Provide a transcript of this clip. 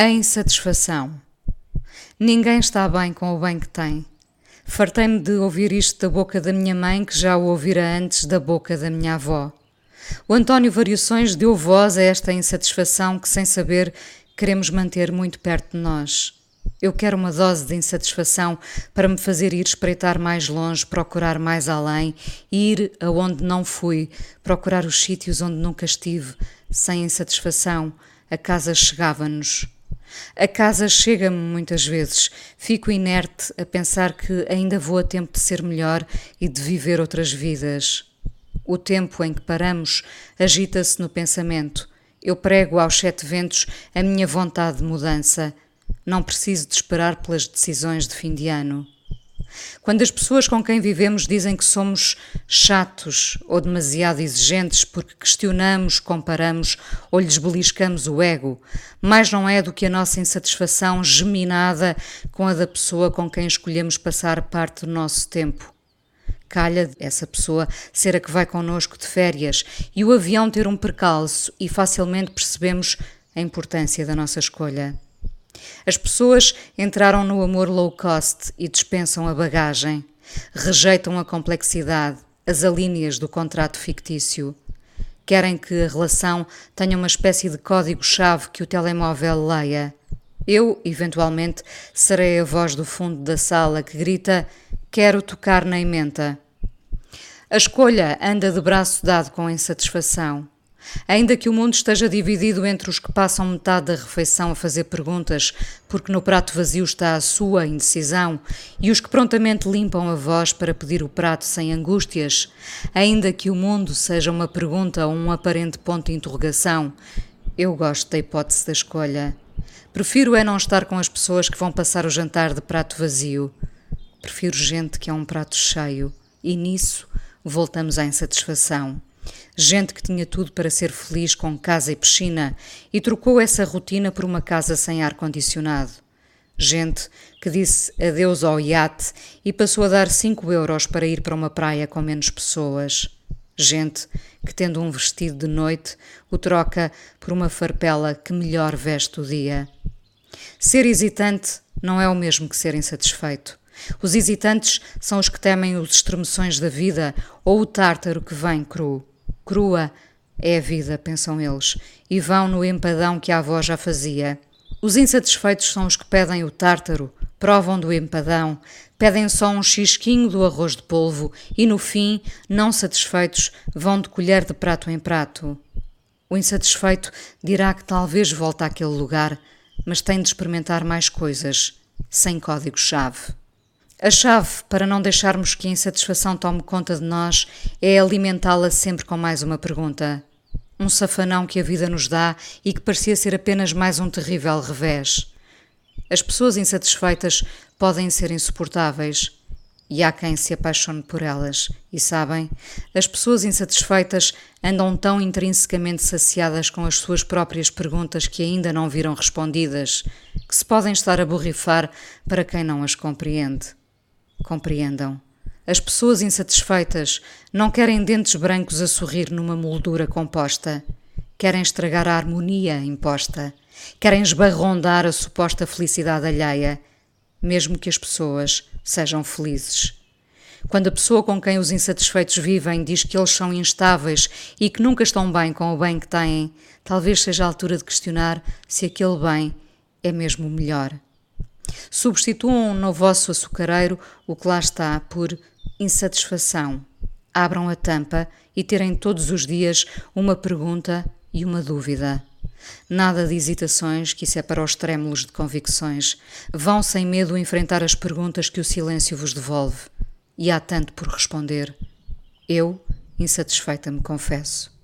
A insatisfação. Ninguém está bem com o bem que tem. Fartei-me de ouvir isto da boca da minha mãe, que já o ouvira antes da boca da minha avó. O António Variações deu voz a esta insatisfação que, sem saber, queremos manter muito perto de nós. Eu quero uma dose de insatisfação para me fazer ir espreitar mais longe, procurar mais além, ir aonde não fui, procurar os sítios onde nunca estive. Sem insatisfação, a casa chegava-nos. A casa chega-me muitas vezes. Fico inerte a pensar que ainda vou a tempo de ser melhor e de viver outras vidas. O tempo em que paramos agita-se no pensamento. Eu prego aos sete ventos a minha vontade de mudança. Não preciso de esperar pelas decisões de fim de ano. Quando as pessoas com quem vivemos dizem que somos chatos ou demasiado exigentes porque questionamos, comparamos ou lhes beliscamos o ego, mais não é do que a nossa insatisfação geminada com a da pessoa com quem escolhemos passar parte do nosso tempo. Calha essa pessoa ser a que vai connosco de férias e o avião ter um percalço e facilmente percebemos a importância da nossa escolha. As pessoas entraram no amor low cost e dispensam a bagagem, rejeitam a complexidade, as alíneas do contrato fictício. Querem que a relação tenha uma espécie de código-chave que o telemóvel leia. Eu, eventualmente, serei a voz do fundo da sala que grita: Quero tocar na emenda. A escolha anda de braço dado com insatisfação. Ainda que o mundo esteja dividido entre os que passam metade da refeição a fazer perguntas, porque no prato vazio está a sua indecisão, e os que prontamente limpam a voz para pedir o prato sem angústias, ainda que o mundo seja uma pergunta ou um aparente ponto de interrogação, eu gosto da hipótese da escolha. Prefiro é não estar com as pessoas que vão passar o jantar de prato vazio. Prefiro gente que é um prato cheio, e nisso voltamos à insatisfação. Gente que tinha tudo para ser feliz com casa e piscina e trocou essa rotina por uma casa sem ar-condicionado. Gente que disse adeus ao iate e passou a dar 5 euros para ir para uma praia com menos pessoas. Gente que, tendo um vestido de noite, o troca por uma farpela que melhor veste o dia. Ser hesitante não é o mesmo que ser insatisfeito. Os hesitantes são os que temem os estremeções da vida ou o tártaro que vem cru. Crua é a vida, pensam eles, e vão no empadão que a avó já fazia. Os insatisfeitos são os que pedem o tártaro, provam do empadão, pedem só um chisquinho do arroz de polvo e, no fim, não satisfeitos, vão de colher de prato em prato. O insatisfeito dirá que talvez volte àquele lugar, mas tem de experimentar mais coisas, sem código-chave. A chave para não deixarmos que a insatisfação tome conta de nós é alimentá-la sempre com mais uma pergunta. Um safanão que a vida nos dá e que parecia ser apenas mais um terrível revés. As pessoas insatisfeitas podem ser insuportáveis e há quem se apaixone por elas. E sabem, as pessoas insatisfeitas andam tão intrinsecamente saciadas com as suas próprias perguntas que ainda não viram respondidas, que se podem estar a borrifar para quem não as compreende. Compreendam. As pessoas insatisfeitas não querem dentes brancos a sorrir numa moldura composta. Querem estragar a harmonia imposta. Querem esbarrondar a suposta felicidade alheia, mesmo que as pessoas sejam felizes. Quando a pessoa com quem os insatisfeitos vivem diz que eles são instáveis e que nunca estão bem com o bem que têm, talvez seja a altura de questionar se aquele bem é mesmo o melhor. Substituam no vosso açucareiro o que lá está por insatisfação. Abram a tampa e terem todos os dias uma pergunta e uma dúvida. Nada de hesitações, que isso é para os trémulos de convicções. Vão sem medo enfrentar as perguntas que o silêncio vos devolve. E há tanto por responder. Eu, insatisfeita, me confesso.